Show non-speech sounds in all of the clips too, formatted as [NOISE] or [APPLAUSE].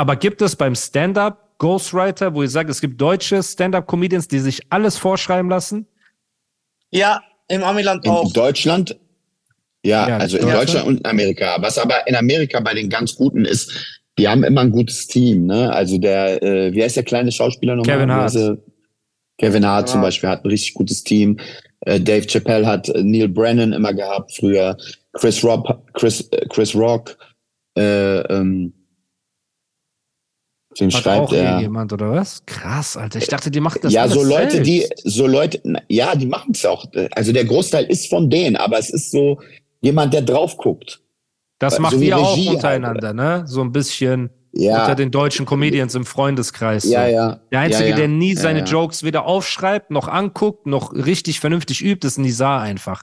Aber gibt es beim Stand-up Ghostwriter, wo ihr sagt, es gibt deutsche Stand-up-Comedians, die sich alles vorschreiben lassen? Ja, im Amiland In auch. Deutschland? Ja, Ja, also in Deutschland. Deutschland und in Amerika. Was aber in Amerika bei den ganz Guten ist, die haben immer ein gutes Team. Ne? Also der, äh, wie heißt der kleine Schauspieler nochmal? Kevin Hart. Kevin Hart zum Ja. Beispiel hat ein richtig gutes Team. Äh, Dave Chappelle hat äh, Neil Brennan immer gehabt früher. Chris Rock, Chris, äh, Chris Rock. Äh, ähm, wem Hat schreibt auch er? jemand oder was? Krass, Alter. Ich dachte, die macht das ja, so Leute, selbst. die, so Leute, na, ja, die machen es auch. Also der Großteil ist von denen, aber es ist so jemand, der drauf guckt. Das so macht ihr auch Regie halt, untereinander, ne? So ein bisschen Ja, unter den deutschen Comedians im Freundeskreis. so. ja, ja. Der Einzige, ja, ja. der nie seine. Jokes weder aufschreibt, noch anguckt, noch richtig vernünftig übt, ist Nizar einfach.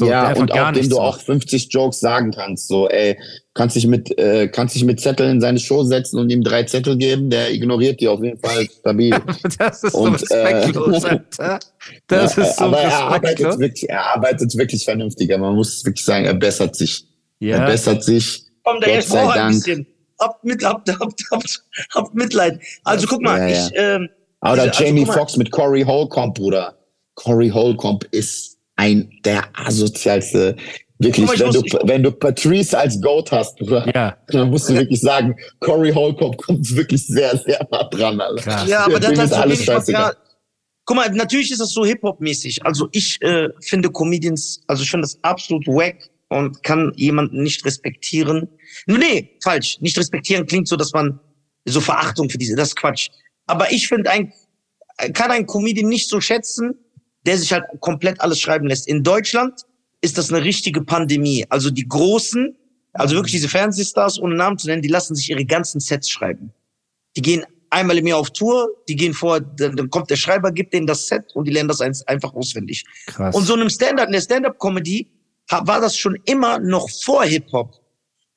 So, ja, und gar auch dem du auch macht. 50 Jokes sagen kannst. So, ey, kannst dich mit, äh, kannst dich mit Zetteln in seine Show setzen und ihm drei Zettel geben, der ignoriert die auf jeden Fall stabil. [LAUGHS] Das ist Und, so respektlos, äh, [LAUGHS] Alter. Das Ja, ist so aber er arbeitet respektlos. wirklich, er arbeitet wirklich vernünftiger. Man muss wirklich sagen, er bessert sich. Er Ja, bessert sich. Komm, der Gott jetzt sei braucht ein Dank. bisschen. Habt, mit, habt, habt, habt, habt Mitleid. Also guck mal, Ja, ja. ich, ähm, Oder Diese- also Jamie Foxx mit Corey Holcomb, Bruder. Corey Holcomb ist ein der asozialste. Wirklich, wenn, du, wenn du Patrice als Goat hast, ja, dann musst du wirklich sagen, Corey Holcomb kommt wirklich sehr, sehr nah dran. Alter. Ja, aber das ist alles scheißegal. Guck mal, natürlich ist das so Hip-Hop-mäßig. Also ich äh, finde Comedians, also ich finde das absolut wack und kann jemanden nicht respektieren. Nee, falsch. Nicht respektieren klingt so, dass man so Verachtung für diese, das ist Quatsch. Aber ich finde ein, kann ein Comedian nicht so schätzen, der sich halt komplett alles schreiben lässt. In Deutschland ist das eine richtige Pandemie. Also die Großen, also wirklich diese Fernsehstars, ohne Namen zu nennen, die lassen sich ihre ganzen Sets schreiben. Die gehen einmal im Jahr auf Tour, die gehen vor, dann, kommt der Schreiber, gibt denen das Set und die lernen das einfach auswendig. krass. Und so einem Stand-up, in der Stand-up-Comedy war das schon immer noch vor Hip-Hop.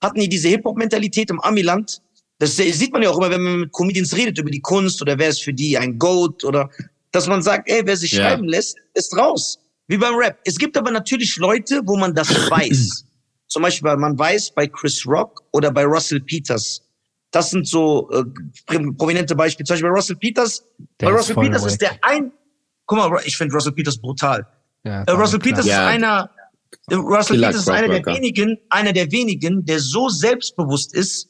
Hatten die diese Hip-Hop-Mentalität im Amiland? Das sieht man ja auch immer, wenn man mit Comedians redet über die Kunst oder wer ist für die ein Goat oder dass man sagt, ey, wer sich Ja. schreiben lässt, ist raus. Wie beim Rap. Es gibt aber natürlich Leute, wo man das [CLEARS THROAT] weiß. Zum Beispiel, weil man weiß bei Chris Rock oder bei Russell Peters. Das sind so äh, pr- prominente Beispiele. Zum Beispiel bei Russell Peters. Der bei Russell Peters ist der ein. Guck mal, ich finde Russell Peters brutal. ja, Äh, Russell. Peters Ja. ist einer, äh, Russell Peters ist einer der wenigen, einer der wenigen, der so selbstbewusst ist,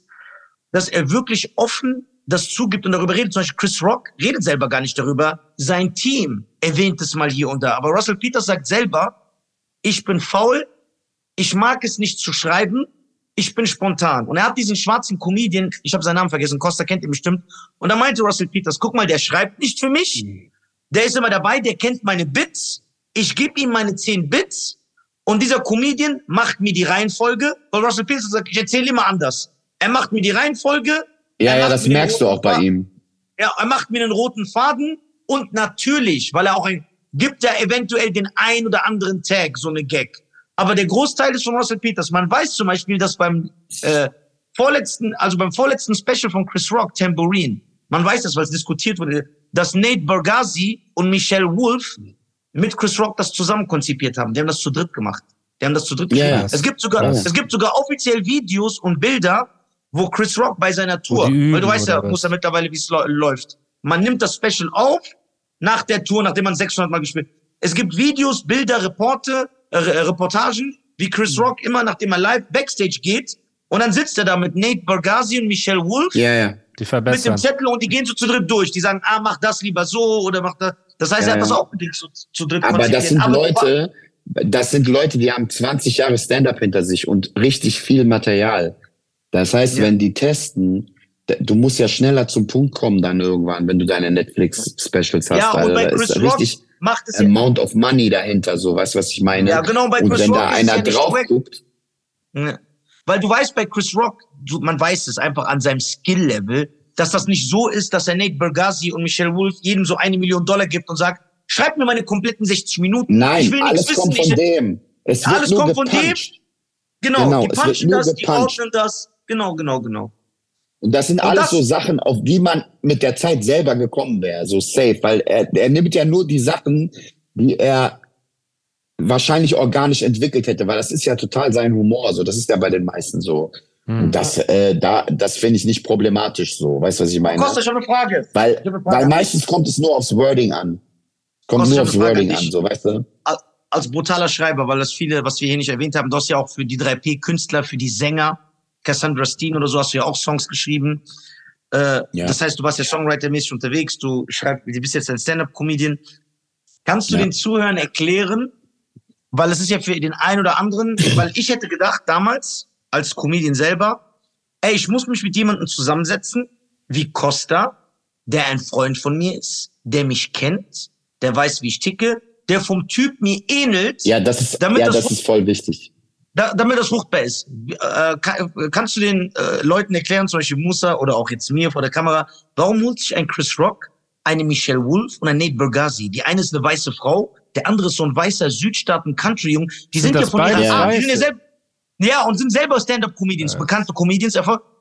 dass er wirklich offen das zugibt und darüber redet. Zum Beispiel Chris Rock redet selber gar nicht darüber. Sein Team erwähnt es mal hier und da. Aber Russell Peters sagt selber, ich bin faul, ich mag es nicht zu schreiben, ich bin spontan. Und er hat diesen schwarzen Comedian, ich habe seinen Namen vergessen, Costa kennt ihn bestimmt. Und da meinte Russell Peters, guck mal, der schreibt nicht für mich, der ist immer dabei, der kennt meine Bits, ich gebe ihm meine 10 Bits und dieser Comedian macht mir die Reihenfolge, weil Russell Peters sagt, ich erzähle immer anders. Er macht mir die Reihenfolge, Ja, ja, das merkst du auch bei Faden. ihm. ja, er macht mir den roten Faden und natürlich, weil er auch ein, gibt er eventuell den ein oder anderen Tag, so eine Gag. Aber der Großteil ist von Russell Peters. Man weiß zum Beispiel, dass beim äh, vorletzten, also beim vorletzten Special von Chris Rock, Tambourine, man weiß das, weil es diskutiert wurde, dass Nate Bargatze und Michelle Wolf mit Chris Rock das zusammen konzipiert haben. Die haben das zu dritt gemacht. Die haben das zu dritt geschrieben. ja. Es gibt sogar, Ja. es gibt sogar offiziell Videos und Bilder, wo Chris Rock bei seiner Tour, üben weil du weißt ja, was? muss ja mittlerweile, wie es läuft. Man nimmt das Special auf, nach der Tour, nachdem man 600 Mal gespielt. Es gibt Videos, Bilder, Reporte, äh, Re- Reportagen, wie Chris Mhm. Rock immer, nachdem er live Backstage geht, und dann sitzt er da mit Nate Bargatze und Michelle Wolf Ja, ja. Die mit dem verbessern. Zettel und die gehen so zu dritt durch. Die sagen, ah, mach das lieber so oder mach das. Das heißt, Ja, er hat das auch mit denen zu, zu dritt Aber das sind Aber- Leute, das sind Leute, die haben 20 Jahre Stand-up hinter sich und richtig viel Material. Das heißt, Ja. wenn die testen, du musst ja schneller zum Punkt kommen dann irgendwann, wenn du deine Netflix-Specials hast. Ja, und Alter. bei Chris Rock richtig macht es ja, Amount of Money dahinter, so, weißt du, was ich meine? ja genau, bei und Chris wenn Rock da einer ja drauf guckt, Ja. Weil du weißt bei Chris Rock, du, man weiß es einfach an seinem Skill-Level, dass das nicht so ist, dass er Nate Bergazzi und Michelle Wolf jedem so eine Million Dollar gibt und sagt, schreib mir meine kompletten 60 Minuten. Nein, ich will alles kommt wissen. von ich, dem. Es wird alles nur kommt von dem. gepuncht. Genau, Genau, die punchen das, die gepuncht. ordnen das. Genau, genau, genau. Und das sind Und alles das- so Sachen, auf die man mit der Zeit selber gekommen wäre, so safe, weil er, er nimmt ja nur die Sachen, die er wahrscheinlich organisch entwickelt hätte, weil das ist ja total sein Humor, so das ist ja bei den meisten so. Hm. Das, äh, da, das finde ich nicht problematisch, so, weißt du, was ich meine? Costa, ich habe eine Frage. Weil, eine Frage weil meistens kommt es nur aufs Wording an. Kommt Costa, nur aufs hab eine Frage Wording an so, weißt du? als brutaler Schreiber, weil das viele, was wir hier nicht erwähnt haben, du hast ja auch für die 3P-Künstler, für die Sänger, Cassandra Steen oder so, hast du ja auch Songs geschrieben. Äh, Ja. Das heißt, du warst ja Songwriter-mäßig unterwegs, du schreibst, du bist jetzt ein Stand-Up-Comedian. Kannst du Ja. den Zuhörern erklären, weil es ist ja für den einen oder anderen, [LAUGHS] weil ich hätte gedacht damals, als Comedian selber, ey, ich muss mich mit jemandem zusammensetzen, wie Costa, der ein Freund von mir ist, der mich kennt, der weiß, wie ich ticke, der vom Typ mir ähnelt, Ja, das ist, ja, das- das ist voll wichtig. Da, damit das fruchtbar ist. Äh, kann, kannst du den äh, Leuten erklären, zum Beispiel Musa oder auch jetzt mir vor der Kamera, warum holt sich ein Chris Rock, eine Michelle Wolf und ein Nate Bergazzi? Die eine ist eine weiße Frau, der andere ist so ein weißer Südstaaten-Country-Jung. Die Sind sind, ja von ihrer Art. Die sind ja, Weiße? selb, ja, und sind selber Stand-Up-Comedians, bekannte Comedians.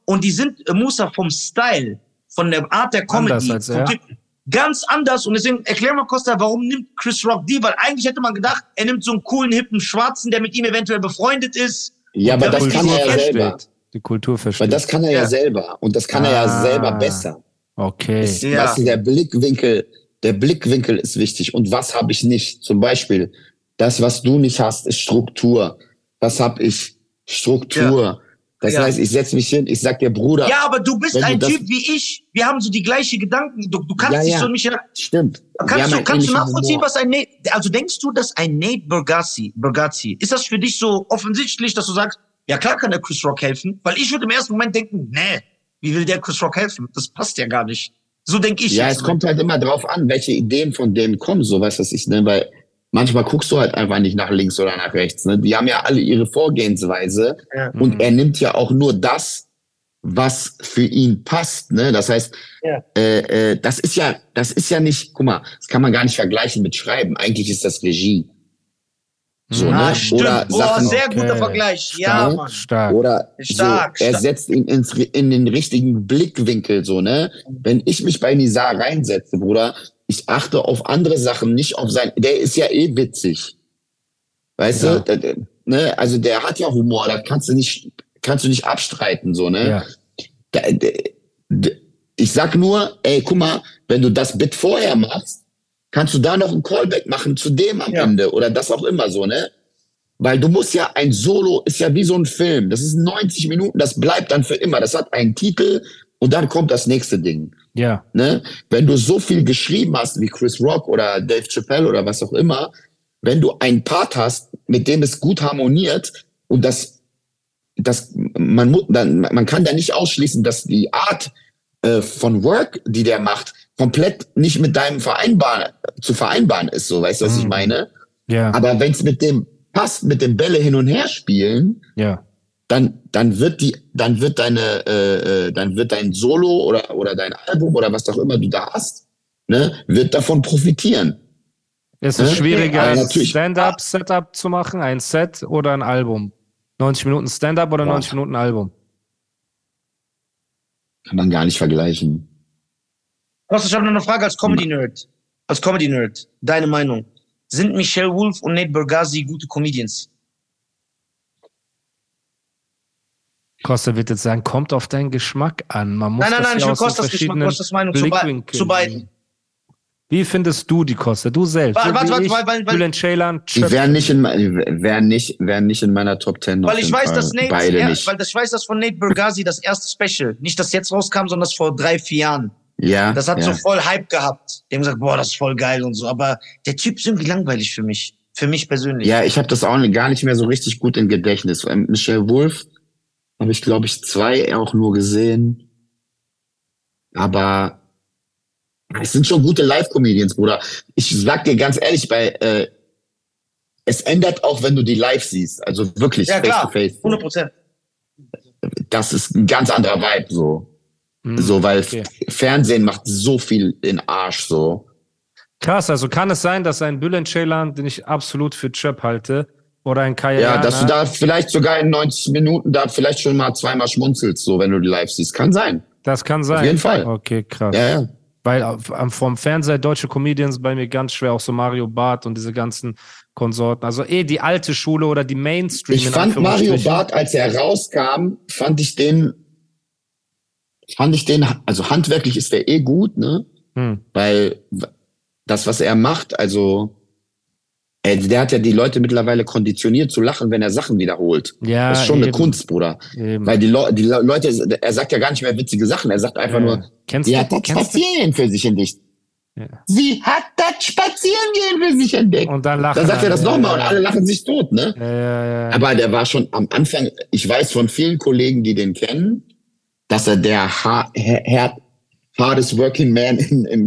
Und die sind äh, Musa vom Style, von der Art der Comedy. Vom. Typ- Ganz anders. Und deswegen erklär mal, Costa, warum nimmt Chris Rock die? Weil eigentlich hätte man gedacht, er nimmt so einen coolen, hippen Schwarzen, der mit ihm eventuell befreundet ist. Ja, aber Ja, das weil kann er ja selber. Die Kultur Weil versteht. das kann er ja, Ja. selber. Und das kann er ja Ah. selber besser. okay. Ist, Ja. Weißt du, der Blickwinkel, der Blickwinkel ist wichtig. Und was habe ich nicht? Zum Beispiel, das, was du nicht hast, ist Struktur. Was habe ich? Struktur. Das Ja. heißt, ich setze mich hin, ich sag dir, Bruder, Ja, aber du bist du ein Typ wie ich. Wir haben so die gleiche Gedanken. Du, du kannst Ja, dich ja. so nicht. stimmt. Kannst du, kannst du nachvollziehen, Humor. was ein Nate, also denkst du, dass ein Nate Bergazzi, Bergazzi, ist das für dich so offensichtlich, dass du sagst, ja klar kann der Chris Rock helfen? Weil ich würde im ersten Moment denken, nee, wie will der Chris Rock helfen? Das passt ja gar nicht. So denke ich Ja, es kommt halt immer drauf an, welche Ideen von denen kommen, so weißt du, was ich, ne, weil manchmal guckst du halt einfach nicht nach links oder nach rechts, ne. Die haben ja alle ihre Vorgehensweise Ja. und er nimmt ja auch nur das, was für ihn passt, ne. Das heißt, Ja. äh, äh, das ist ja, das ist ja nicht, guck mal, das kann man gar nicht vergleichen mit Schreiben. Eigentlich ist das Regie. So, Ah, ne? stimmt. Oder Boah, Sachen, sehr Okay. guter Vergleich. Ja, Stark. Mann. Stark. Oder Stark, so, er stark. setzt ihn ins, in den richtigen Blickwinkel, so, ne? Wenn ich mich bei Nizar reinsetze, Bruder, ich achte auf andere Sachen, nicht auf sein, der ist ja eh witzig. Weißt Ja. du? Der, ne? Also der hat ja Humor, da kannst du nicht, kannst du nicht abstreiten, so, ne? Ja. Der, der, ich sag nur, ey, guck mal, wenn du das Bit vorher machst, kannst du da noch ein Callback machen zu dem am Ja. Ende oder das auch immer so, ne? Weil du musst ja, ein Solo ist ja wie so ein Film. Das ist 90 Minuten, das bleibt dann für immer. Das hat einen Titel und dann kommt das nächste Ding. Ja. Ne? Wenn du so viel geschrieben hast wie Chris Rock oder Dave Chappelle oder was auch immer, wenn du einen Part hast, mit dem es gut harmoniert und das, das man, dann, man kann da nicht ausschließen, dass die Art äh, von Work, die der macht, komplett nicht mit deinem vereinbar zu vereinbaren ist. So, weißt du, was ich Mhm. meine? Ja. Aber wenn es mit dem passt, mit dem Bälle hin und her spielen, Ja. Dann dann wird die dann wird deine äh, äh, dann wird dein Solo oder oder dein Album oder was auch immer du da hast ne wird davon profitieren Es ist Ne? schwieriger, ein natürlich- Stand-up-Setup zu machen, ein Set oder ein Album. 90 Minuten Stand-up oder Boah. 90 Minuten Album. kann man gar nicht vergleichen Kosta, ich habe noch eine Frage als Comedy-Nerd. Als Comedy-Nerd. Deine Meinung. Sind Michelle Wolf und Nate Bergazzi gute Comedians? Costa wird jetzt sagen, kommt auf deinen Geschmack an. Man muss Nein, nein, nein, ich will Kostas Geschmack, Kostas Meinung zu, be zu beiden. Wie findest du die Costa? Du selbst. Warte, warte, warte, ich, weil- weil- weil- Julian Ceylan, die wären nicht in wären nicht wären nicht in meiner Top 10 Weil ich weiß, Fall. dass Nate, beide nicht weil das, ich weiß, dass von Nate Bergazzi das erste Special, nicht das jetzt rauskam, sondern das vor drei, vier Jahren. ja Das hat ja. so voll Hype gehabt. Die haben gesagt, boah, das ist voll geil und so. Aber der Typ ist irgendwie langweilig für mich. Für mich persönlich. ja ich habe das auch gar nicht mehr so richtig gut im Gedächtnis Ähm, Michelle Wolf habe ich glaube ich zwei auch nur gesehen aber es sind schon gute Live-Comedians, Bruder. Ich sag dir ganz ehrlich, bei äh, es ändert auch, wenn du die live siehst. Also wirklich Ja, face klar. to face. 100 Prozent. das ist ein ganz anderer Vibe so. Hm, So, weil okay. Fernsehen macht so viel in Arsch so. Krass, also kann es sein, dass ein Bülent Ceylan, den ich absolut für Trap halte, oder ein Kaya Ja, dass du da vielleicht sogar in 90 Minuten da vielleicht schon mal zweimal schmunzelst, so wenn du die live siehst. Kann sein. das kann sein. jeden Fall. Okay, krass. Ja, ja. Weil auf- am- vom Fernseher deutsche Comedians bei mir ganz schwer, auch so Mario Barth und diese ganzen Konsorten. Also eh die alte Schule oder die Mainstream. Ich fand Mario. Barth, als er rauskam, fand ich den, fand ich den, also handwerklich ist der eh gut, ne? Hm. Weil das, was er macht, also äh, der hat ja die Leute mittlerweile konditioniert zu lachen, wenn er Sachen wiederholt. Ja, das ist schon eine eben. Kunst, Bruder. Eben. Weil die, Le die Le Leute, er sagt ja gar nicht mehr witzige Sachen, er sagt einfach Ja. nur, Kennst sie du- hat das Spazierengehen für sich entdeckt. Ja. Sie hat das Spazierengehen für sich entdeckt. Und dann lachen Dann sagt er das nochmal und Ja, alle lachen sich tot, ne? Ja, ja, ja. Aber der war schon am Anfang, ich weiß von vielen Kollegen, die den kennen, dass er der ha ha- ha- hardest working man in, in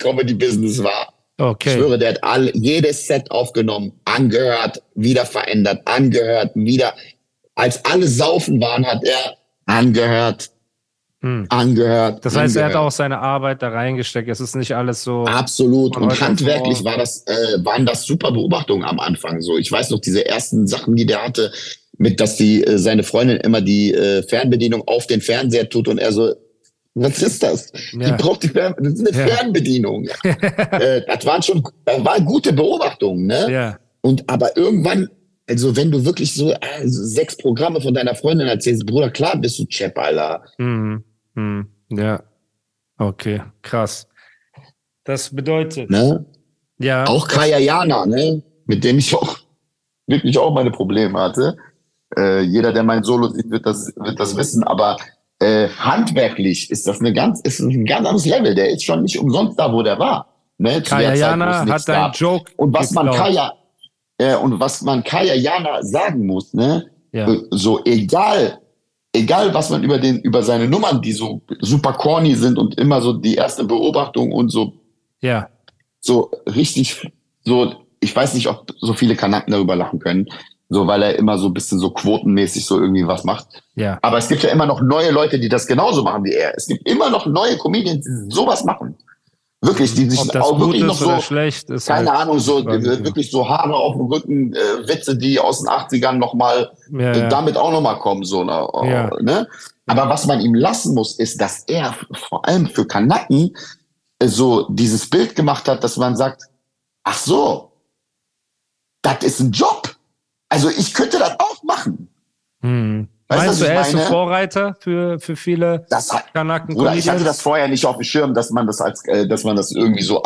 Comedy-Business war. Ich Okay. schwöre, der hat alle, jedes Set aufgenommen, angehört, wieder verändert, angehört, wieder. Als alle saufen waren, hat er angehört, Hm. angehört. Das heißt, er hat angehört. auch seine Arbeit da reingesteckt. Es ist nicht alles so. Absolut. Und handwerklich war das, äh, waren das super Beobachtungen am Anfang. So, ich weiß noch diese ersten Sachen, die der hatte, mit, dass die äh, seine Freundin immer die äh, Fernbedienung auf den Fernseher tut und er so, was ist das? Ja. Die braucht die Fern das ist eine Ja. Fernbedienung. [LAUGHS] äh, das waren schon, das waren gute Beobachtungen, ne? Ja. Und aber irgendwann, also wenn du wirklich so äh, so sechs Programme von deiner Freundin erzählst, Bruder, klar bist du Chap, Alter. Hm. Hm. Ja. Okay, krass. Das bedeutet, Ne? ja. Auch Kaya Jana, ne? Mit dem ich auch wirklich auch meine Probleme hatte. Äh, jeder, der mein Solo sieht, wird das, wird das wissen. Aber äh, handwerklich ist das eine ganz, ist ein ganz anderes Level. Der ist schon nicht umsonst da, wo der war. Ne? Kaya Jana hat deinen. Joke. Und was man. Kaya, äh, und was man Kaya Jana sagen muss, ne? Ja. Äh, So egal, egal was man über den, über seine Nummern, die so super corny sind und immer so die erste Beobachtung und so Ja. so richtig, so, ich weiß nicht, ob so viele Kanaken darüber lachen können, so weil er immer so ein bisschen so quotenmäßig so irgendwie was macht. Ja. Aber es gibt ja immer noch neue Leute, die das genauso machen wie er. Es gibt immer noch neue Comedians, die sowas machen. Wirklich, die sich auch wirklich noch so, schlecht keine halt, Ahnung, so wirklich so Haare auf dem Rücken, äh, Witze, die aus den 80ern nochmal Ja, äh, ja. damit auch nochmal kommen, so, ne? Ja. ne? Aber was man ihm lassen muss, ist, dass er vor allem für Kanaken äh, so dieses Bild gemacht hat, dass man sagt, ach so, das ist ein Job. Also ich könnte das auch machen. Hm. Weißt du, Meinst du, er ist ein? Vorreiter für, für viele Das hat, Kanaken Bruder, ich hatte das vorher nicht auf dem Schirm, dass man das als, äh, dass man das irgendwie so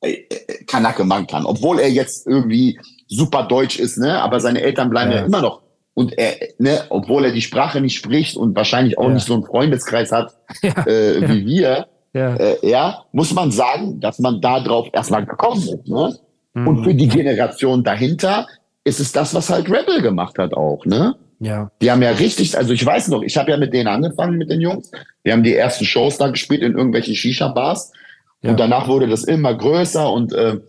äh, äh, Kanake machen kann. Obwohl er jetzt irgendwie super deutsch ist, ne? Aber seine Eltern bleiben ja, Ja. immer noch. Und er, ne, obwohl er die Sprache nicht spricht und wahrscheinlich auch Ja. nicht so einen Freundeskreis hat [LAUGHS] Ja. äh, wie wir, Ja. äh, ja, muss man sagen, dass man da drauf erstmal gekommen ist. Ne? Mhm. Und für die Generation dahinter ist es das, was halt Rebel gemacht hat auch, ne? ja. Die haben ja richtig, also ich weiß noch, ich habe ja mit denen angefangen, mit den Jungs. Wir haben die ersten Shows da gespielt in irgendwelchen Shisha-Bars. Ja. Und danach wurde das immer größer und äh,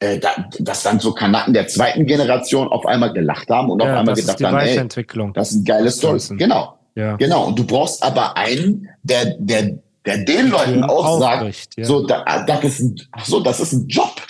äh, da, dass dann so Kanaken der zweiten Generation auf einmal gelacht haben und auf ja, einmal das ist gedacht haben, ey, das ist ein geiles Story. Genau, ja. genau. Und du brauchst aber einen, der, der, der den Leuten auch sagt, so, da, das ist ein, so, das ist ein Job.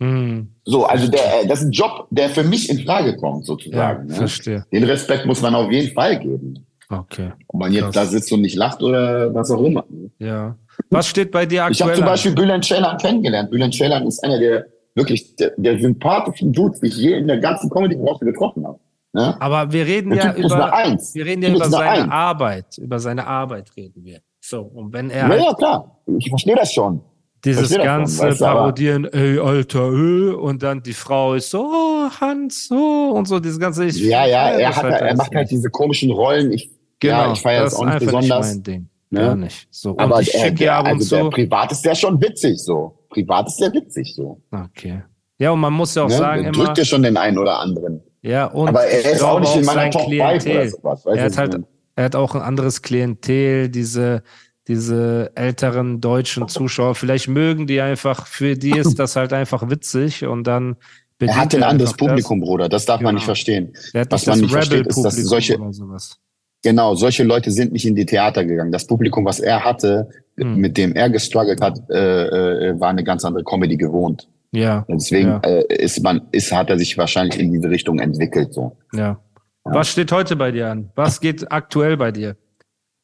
Hm. So, also der, äh, das ist ein Job, der für mich in Frage kommt, sozusagen. Ja, ne? verstehe. Den Respekt muss man auf jeden Fall geben. Okay. Ob man jetzt Krass. da sitzt und nicht lacht oder was auch immer. Ja. Was steht bei dir Ich habe aktuell? zum? Beispiel Bülent Ceylan kennengelernt. Bülent Ceylan ist einer der wirklich der, der sympathischen Dudes, die ich je in der ganzen Comedy-Branche getroffen habe. Ne? Aber wir reden Der ja Typ über, Eins. wir reden ja über seine Eins. Arbeit. Über seine Arbeit reden wir. So, und wenn er Ja, halt ja, klar. Ich verstehe das schon. Dieses das ganze weißt Parodieren, ey, Alter, äh, und dann die Frau ist so, oh, Hans, so, und so, dieses ganze. Ich, Ja, ja, er, das hat, halt er macht halt diese komischen Rollen. Ich, Genau, ja, ich feiere das auch nicht besonders. Nicht mein Ding. ne? Gar nicht. So, und Aber ich der, schicke ja der, ab und also zu. privat ist der schon witzig so. Privat ist der witzig so. Okay. Ja, und man muss ja auch ne? sagen, Der immer, drückt ja schon den einen oder anderen. ja, und Aber er ist auch nicht in meiner sein Top 5 oder Klientel. sowas. Er hat halt, er hat auch ein anderes Klientel, diese, diese älteren deutschen Zuschauer. Vielleicht mögen die einfach, für die ist das halt einfach witzig und dann Er hat ein anderes einfach das. Publikum, Bruder. Das darf man Genau. nicht verstehen. Er hat Was nicht man nicht versteht, ist, dass solche- oder sowas. Genau, solche Leute sind nicht in die Theater gegangen. Das Publikum, was er hatte, Hm. mit dem er gestruggelt hat, äh, äh, war eine ganz andere Comedy gewohnt. Ja, deswegen Ja. äh, ist man, ist, hat er sich wahrscheinlich in diese Richtung entwickelt. So. ja. Was steht heute bei dir an? Was geht aktuell bei dir?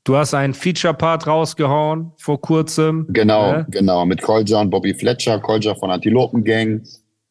Du hast einen Feature-Part rausgehauen vor kurzem. Genau, Ne? genau. Mit Kolja und Bobby Fletcher, Kolja von Antilopen Gang.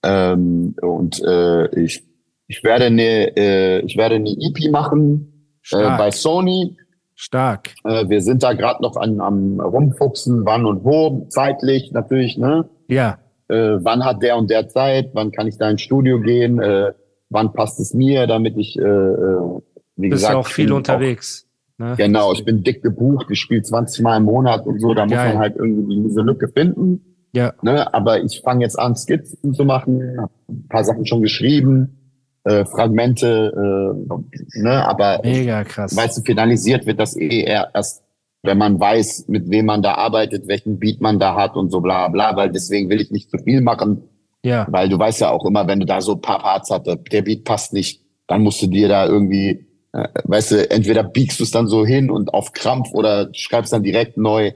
Ähm, und äh, ich, ich werde eine, äh, ich werde eine EP machen äh, bei Sony. Stark. Äh, wir sind da gerade noch an, am rumfuchsen, wann und wo, zeitlich natürlich, ne? Ja, Äh, wann hat der und der Zeit? Wann kann ich da ins Studio gehen? Äh, wann passt es mir, damit ich, äh, äh, wie bist gesagt, ja auch viel unterwegs. Ne? Genau, ich bin dick gebucht, ich spiele 20 Mal im Monat und so, da muss Geil. man halt irgendwie diese Lücke finden. Ja, Ne? Aber ich fange jetzt an, Skizzen zu machen, hab ein paar Sachen schon geschrieben, äh, Fragmente, äh, ne? aber mega krass. weißt du, finalisiert wird das eh eher erst, wenn man weiß, mit wem man da arbeitet, welchen Beat man da hat und so bla bla, weil deswegen will ich nicht zu viel machen, Ja, weil du weißt ja auch immer, wenn du da so ein paar Parts hast, der Beat passt nicht, dann musst du dir da irgendwie, weißt du, entweder biegst du es dann so hin und auf Krampf oder schreibst dann direkt neu.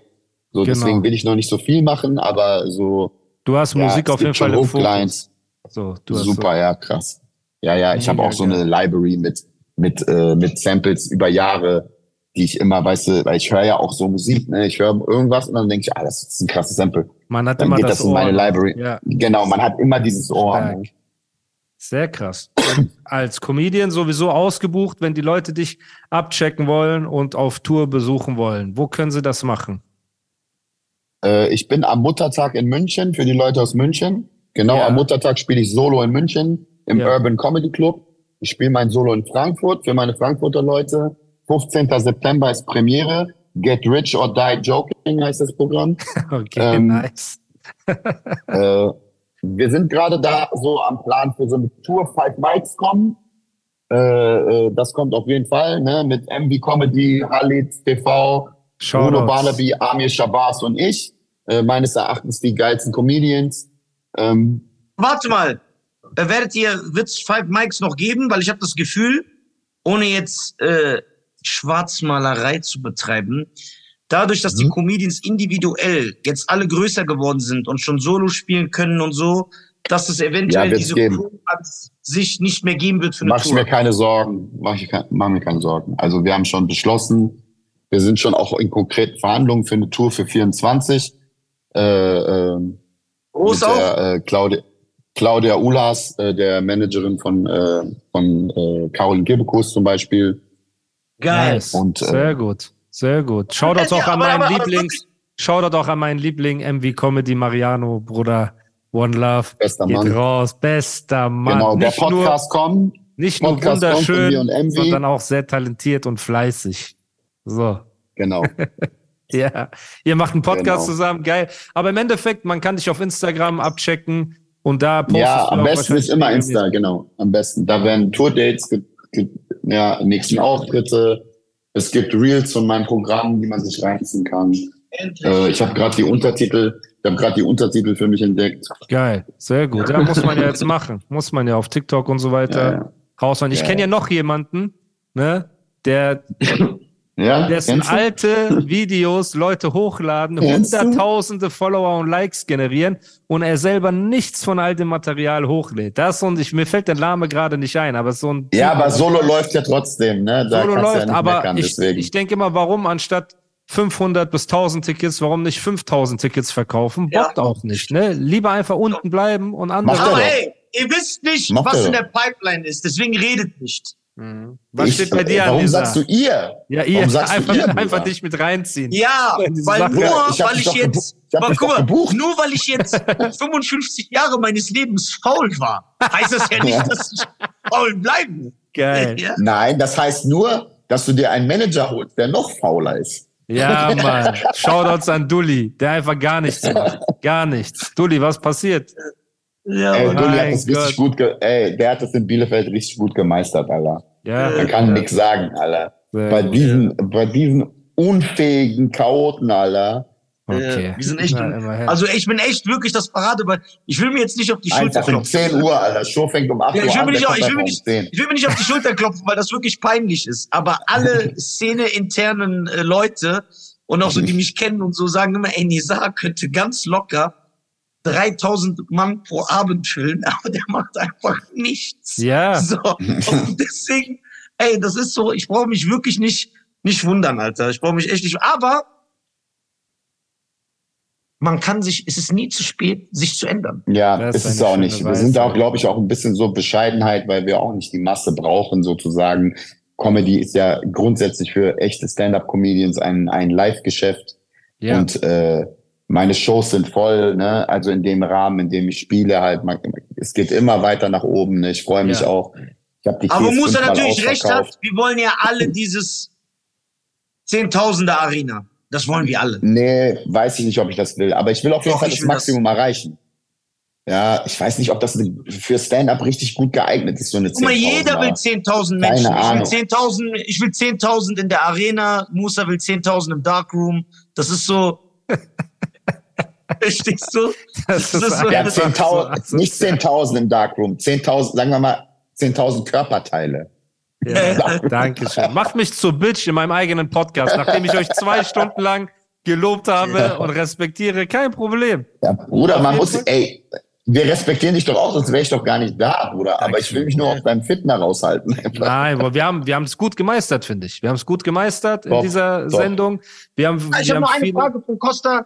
So, Genau. deswegen will ich noch nicht so viel machen, aber so du hast ja, Musik auf jeden Fall im. Fokus. So, du hast super, ja, krass. Ja, ja, ich habe auch so eine Library mit mit äh, mit Samples über Jahre, die ich immer, weißt du, weil ich höre ja auch so Musik, ne? Ich höre irgendwas und dann denke ich, ah, das ist ein krasses Sample. So. Man hat Dann immer geht das, das in Ohr. meine Library. Ja, Genau, man hat immer dieses Ohr. Stark. Sehr krass. Und als Comedian sowieso ausgebucht, wenn die Leute dich abchecken wollen und auf Tour besuchen wollen. Wo können sie das machen? Äh, ich bin am Muttertag in München für die Leute aus München. Genau, Ja. am Muttertag spiele ich Solo in München im Ja. Urban Comedy Club. Ich spiele mein Solo in Frankfurt für meine Frankfurter Leute. 15. September ist Premiere. Get Rich or Die Joking heißt das Programm. [LAUGHS] Okay, Ähm, nice. äh, wir sind gerade da so am Plan für so eine Tour Five Mics kommen. Äh, äh, das kommt auf jeden Fall, ne? Mit MV Comedy, Halit TV, Bruno Shoutouts. Barnaby, Amir Shabazz und ich. Äh, meines Erachtens die geilsten Comedians. Ähm, Warte mal, äh, werdet ihr Witz Five Mics noch geben? Weil ich habe das Gefühl, ohne jetzt äh, Schwarzmalerei zu betreiben, dadurch, dass die Mhm. Comedians individuell jetzt alle größer geworden sind und schon Solo spielen können und so, dass es eventuell Ja, diese geben. Crew an sich nicht mehr geben wird für eine mach ich Tour. mir keine Sorgen. Mach, ich, mach mir keine Sorgen. Also wir haben schon beschlossen, wir sind schon auch in konkreten Verhandlungen für eine Tour für 24. Äh, Groß mit auch. der, äh, Claudia, Claudia Ulas, äh, der Managerin von, äh, von äh, Caroline Kebekus zum Beispiel. Geil. Nice. Und, äh, sehr gut. Sehr gut. Shoutout auch an meinen Lieblings. Shoutout auch an meinen Liebling MV Comedy Mariano, Bruder. One Love. Bester Geht Mann. raus. Bester Mann. Genau, der nicht nur, Podcast kommt. nicht nur Podcast wunderschön, und sondern auch sehr talentiert und fleißig. So. Genau. [LAUGHS] Ja, ihr macht einen Podcast Genau. zusammen, geil. Aber im Endeffekt, man kann dich auf Instagram abchecken und da postest ja, am besten ist immer. Insta, genau. Am besten. Da werden Tourdates, ja, nächsten Auftritte. Es gibt Reels von meinem Programm, die man sich reinziehen kann. Äh, ich habe gerade die Untertitel, ich habe gerade die Untertitel für mich entdeckt. Geil, sehr gut. Ja, muss man ja jetzt [LAUGHS] machen. Muss man ja auf TikTok und so weiter Ja, ja. raushauen. Ich Ja, kenne ja ja. noch jemanden, ne, der [LAUGHS] Ja, dessen alte Videos Leute hochladen, Kennst du? hunderttausende Follower und Likes generieren und er selber nichts von altem Material hochlädt. Das und ich, mir fällt der Name gerade nicht ein, aber so ein Ja, aber Solo läuft ja trotzdem, ne? Da Solo läuft, ja nicht aber meckern, ich, deswegen. ich denke immer, warum anstatt 500 bis 1000 Tickets, warum nicht 5000 Tickets verkaufen? Ja. Bockt auch nicht, ne? Lieber einfach unten bleiben und andere. Er Aber doch. hey, ihr wisst nicht, Macht was in der Pipeline ist, deswegen redet nicht. Mhm. Was Ich- steht bei dir an Warum dieser? sagst du ihr? ja, ihr warum sagst du einfach, ihr, Bruder? einfach dich mit reinziehen. Ja, weil Sache. nur, Ich weil ich jetzt, ich dich guck mal, gebucht. nur weil ich jetzt [LAUGHS] 55 Jahre meines Lebens faul war, heißt das ja nicht, dass ich faul bleibe. Geil. Ja? Nein, das heißt nur, dass du dir einen Manager holst, der noch fauler ist. Ja, Mann. [LAUGHS] Shoutouts an Dulli, der einfach gar nichts [LAUGHS] macht. Gar nichts. Dulli, was passiert? Ja, Ey, Dulli hat das Gott. richtig gut, ge ey, der hat das in Bielefeld richtig gut gemeistert, Alter. Ja. Man kann nix sagen, Alter. Sehr Bei gut. diesen, bei diesen unfähigen Chaoten, Alter. Okay. wir sind echt, Na, also ich bin echt wirklich das Parade, weil ich will mir jetzt nicht auf die Schulter Einfach um klopfen. 10 Uhr, Alter. Show fängt um 8 Ja, Uhr ich will an. mir nicht, ich will mir einfach nicht, um 10. ich will mir nicht auf die Schulter klopfen, weil das wirklich peinlich ist. Aber alle [LAUGHS] Szene-internen äh, Leute und auch so, die mich kennen und so sagen immer, ey, Nizar könnte ganz locker 3000 Mann pro Abend füllen, [LAUGHS] aber der macht einfach nichts. Ja. So. Und deswegen, ey, das ist so, ich brauche mich wirklich nicht, nicht wundern, Alter. Ich brauche mich echt nicht, aber man kann sich, es ist nie zu spät, sich zu ändern. Ja, Das ist es auch nicht. Wir sind da auch, glaube ich, auch ein bisschen so Bescheidenheit, weil wir auch nicht die Masse brauchen, sozusagen. Comedy ist ja grundsätzlich für echte Stand-up-Comedians ein, ein Live-Geschäft. Ja. Und äh, meine Shows sind voll, ne? Also in dem Rahmen, in dem ich spiele, halt, man, es geht immer weiter nach oben. Ne? Ich freue mich Ja. auch. Ich die Aber Musa fünfmal natürlich recht hat, wir wollen ja alle dieses Zehntausender Arena. Das wollen wir alle. Nee, weiß ich nicht, ob ich das will. Aber ich will auf jeden Fall das will das. Maximum erreichen. Ja, ich weiß nicht, ob das für Stand-up richtig gut geeignet ist, so eine Guck mal, jeder will 10.000er. 10.000 Keine Menschen. Ahnung. Ich will 10.000, ich will 10.000 in der Arena. Musa will 10.000 im Darkroom. Das ist so. Verstehst du? Das Das ist so- Ja, einfach 10.000, so nicht 10.000 im Darkroom, 10.000, sagen wir mal, 10.000 Körperteile. Ja, Dankeschön. Macht mich zur Bitch in meinem eigenen Podcast, nachdem ich euch zwei Stunden lang gelobt habe und respektiere. Kein Problem. Ja, Bruder, man muss, ey, wir respektieren dich doch auch, sonst wäre ich doch gar nicht da, Bruder. Aber ich will mich nur auf deinem Fitner raushalten. Nein, aber wir haben wir haben es gut gemeistert, finde ich. Wir haben es gut gemeistert in Doch, dieser doch. Sendung. Wir haben, Ich wir habe noch eine Frage von Costa,